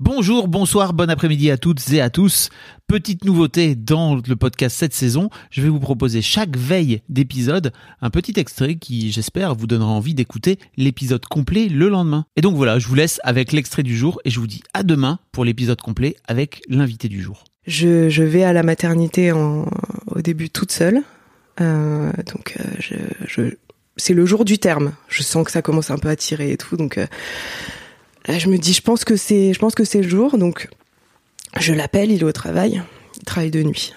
Bonjour, bonsoir, bon après-midi à toutes et à tous. Petite nouveauté dans le podcast cette saison, je vais vous proposer chaque veille d'épisode un petit extrait qui, j'espère, vous donnera envie d'écouter l'épisode complet le lendemain. Et donc voilà, je vous laisse avec l'extrait du jour et je vous dis à demain pour l'épisode complet avec l'invité du jour. Je, vais à la maternité au début toute seule. Euh, donc euh, c'est le jour du terme. Je sens que ça commence un peu à tirer et tout. Donc euh, là, je me dis, je pense que c'est, je pense que c'est le jour. Donc je l'appelle, il est au travail. Il travaille de nuit.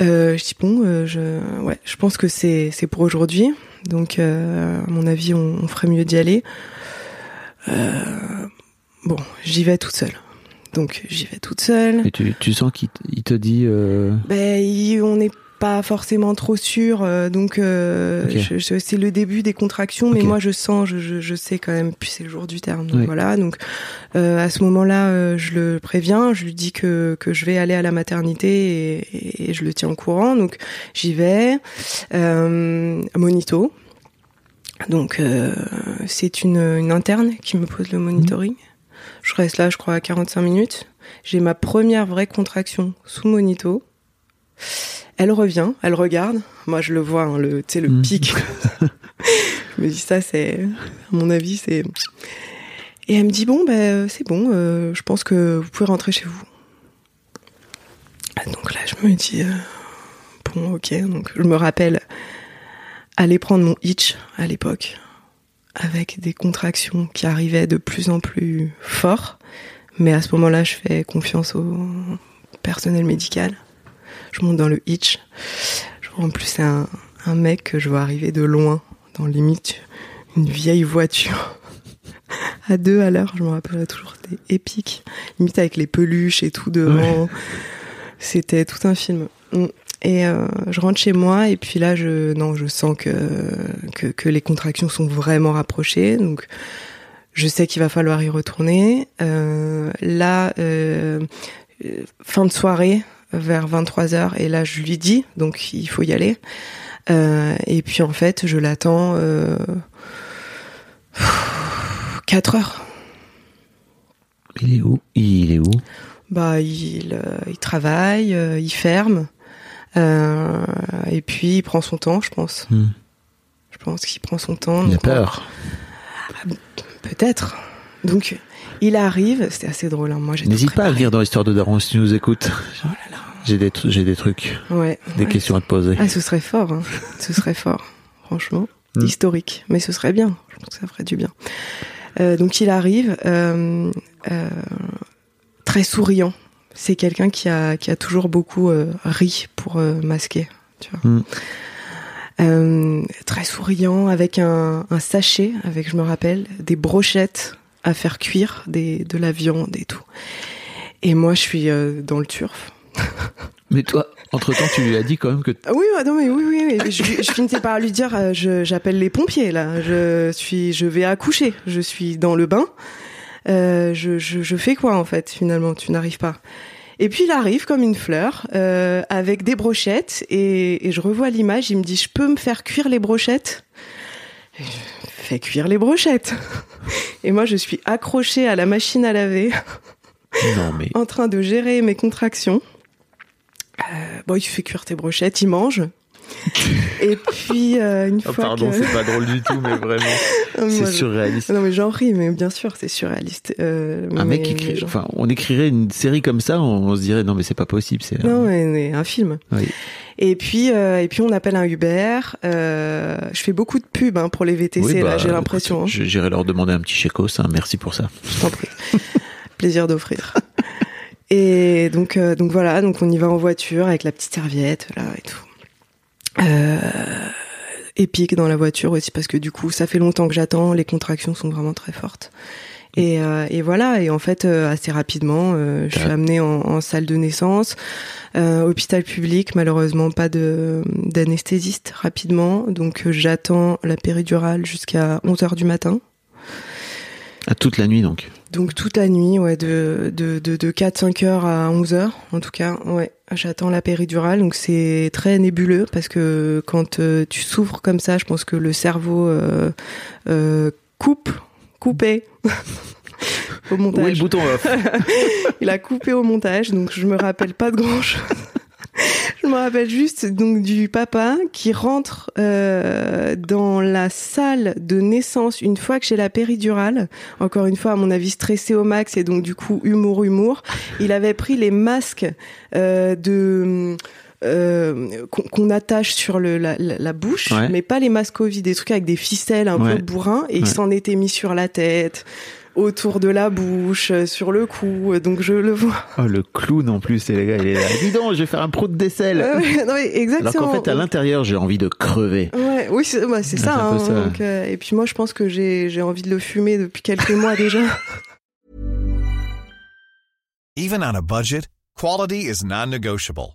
Euh, je dis bon, euh, je, ouais, je pense que c'est, c'est pour aujourd'hui. Donc à mon avis, on, on ferait mieux d'y aller. bon, j'y vais toute seule. Donc j'y vais toute seule. Et tu, tu sens qu'il il te dit... Euh... Ben, il- on n'est pas forcément trop sûr, euh, donc euh, c'est le début des contractions, mais moi je sens, je, je, je sais quand même, puis c'est le jour du terme, donc Oui. voilà. Donc euh, à ce moment-là, euh, je le préviens, je lui dis que que je vais aller à la maternité et, et- et je le tiens au courant, donc j'y vais. Monito. Donc c'est une, une interne qui me pose le monitoring. Je reste là, je crois, à 45 minutes. J'ai ma première vraie contraction sous monito. Elle revient, elle regarde. Moi, je le vois, hein, le, tu sais, le Mm. pic. je me dis ça, c'est, à mon avis, c'est. Et elle me dit bon, ben c'est bon. euh, je pense que vous pouvez rentrer chez vous. Donc là, je me dis euh, bon, ok. Donc je me rappelle aller prendre mon hitch à l'époque avec des contractions qui arrivaient de plus en plus fort. Mais à ce moment-là, je fais confiance au personnel médical. Je monte dans le hitch. Je vois en plus c'est un, un mec que je vois arriver de loin, dans limite une vieille voiture. à deux à l'heure, je me rappellerai toujours, c'était épique. Limite avec les peluches et tout devant. C'était tout un film. Mm. Et euh, je rentre chez moi et puis là, je non, je sens que que, que les contractions sont vraiment rapprochées. Donc, je sais qu'il va falloir y retourner. Euh, là, euh, fin de soirée, vers 23 h et là, je lui dis, donc il faut y aller. Euh, et puis en fait, je l'attends euh, 4 heures. Il est où? Il est où? Bah, il, euh, il travaille, euh, il ferme, euh, et puis il prend son temps, je pense. Hmm. Je pense qu'il prend son temps. Il a peur. Peut-être. Donc, il arrive, c'était assez drôle. Hein. Moi, j'ai N'hésite pas à venir dans l'histoire de Daron si tu nous écoutes. Oh là là. J'ai des, tr- j'ai des trucs, Ouais. des ouais. questions à te poser. Ah, ce serait fort. Hein. ce serait fort, franchement. Mm. Historique. Mais ce serait bien. Je pense que ça ferait du bien. Euh, donc, il arrive, euh, euh, très souriant. C'est quelqu'un qui a, qui a toujours beaucoup ri pour masquer. Tu vois. Mm. Euh, très souriant, avec un, un sachet, avec, je me rappelle, des brochettes à faire cuire, des, de la viande et tout. Et moi, je suis euh, dans le turf. Mais toi, entre-temps, tu lui as dit quand même que... Ah Oui, ouais, non, mais oui, oui, oui. Je, je finissais par lui dire, euh, j'appelle les pompiers là. Je suis, je vais accoucher. Je suis dans le bain. Euh, je, je, je fais quoi en fait finalement? Tu n'arrives pas. Et puis il arrive comme une fleur euh, avec des brochettes et, et je revois l'image. Il me dit, je peux me faire cuire les brochettes? Et je fais cuire les brochettes. Et moi, je suis accrochée à la machine à laver Non, mais... en train de gérer mes contractions. Euh, bon, il fait cuire tes brochettes, il mange. Et puis, euh, une Oh, fois pardon, que... c'est pas drôle du tout, mais vraiment, c'est surréaliste. Non, mais j'en ris, mais bien sûr, c'est surréaliste. Euh, Un mais- mec écrit, mais j'en- enfin, on écrirait une série comme ça, on, on se dirait non mais c'est pas possible, c'est. Non, mais, mais un film. Oui. Et puis, euh, et puis on appelle un Uber. Euh, je fais beaucoup de pubs hein, pour les VTC, Oui, là, bah, j'ai l'impression. hein. J'irai leur demander un petit chécos, hein, merci pour ça. Je t'en prie. Plaisir d'offrir. Et donc, euh, donc voilà, donc on y va en voiture avec la petite serviette là et tout. Euh, épique dans la voiture aussi parce que du coup, ça fait longtemps que j'attends, les contractions sont vraiment très fortes. Et, euh, et voilà. Et en fait, euh, assez rapidement, euh, je suis amenée en, en salle de naissance, euh, hôpital public. Malheureusement, pas de d'anesthésiste rapidement. Donc, euh, j'attends la péridurale jusqu'à 11 heures du matin. À toute la nuit donc. Donc toute la nuit, ouais, de, de, de, de 4-5 heures à 11 heures, en tout cas, ouais, j'attends la péridurale. Donc c'est très nébuleux parce que quand euh, tu souffres comme ça, je pense que le cerveau euh, euh, coupe, coupé. au montage. Où est le bouton off? Il a coupé au montage, donc je me rappelle pas de grand chose. Je me rappelle juste donc du papa qui rentre euh, dans la salle de naissance une fois que j'ai la péridurale. Encore une fois, à mon avis, stressé au max et donc du coup humour humour. Il avait pris les masques euh, de euh, qu'on qu'on attache sur le, la, la- la bouche, Ouais. mais pas les masques Covid, des trucs avec des ficelles un Ouais. peu bourrins, et il s'en était mis sur la tête, autour de la bouche, euh, sur le cou, donc je le vois. Oh le clown en plus, les gars, il est là. Dis donc, je vais faire un pro de d'aisselle. Euh, non, mais Alors exactement. qu'en fait, à l'intérieur, j'ai envie de crever. Ouais, oui, c'est bah, ça. hein, ça. donc, euh, et puis moi, je pense que j'ai j'ai envie de le fumer depuis quelques mois déjà. Even on a budget, quality is non-negotiable.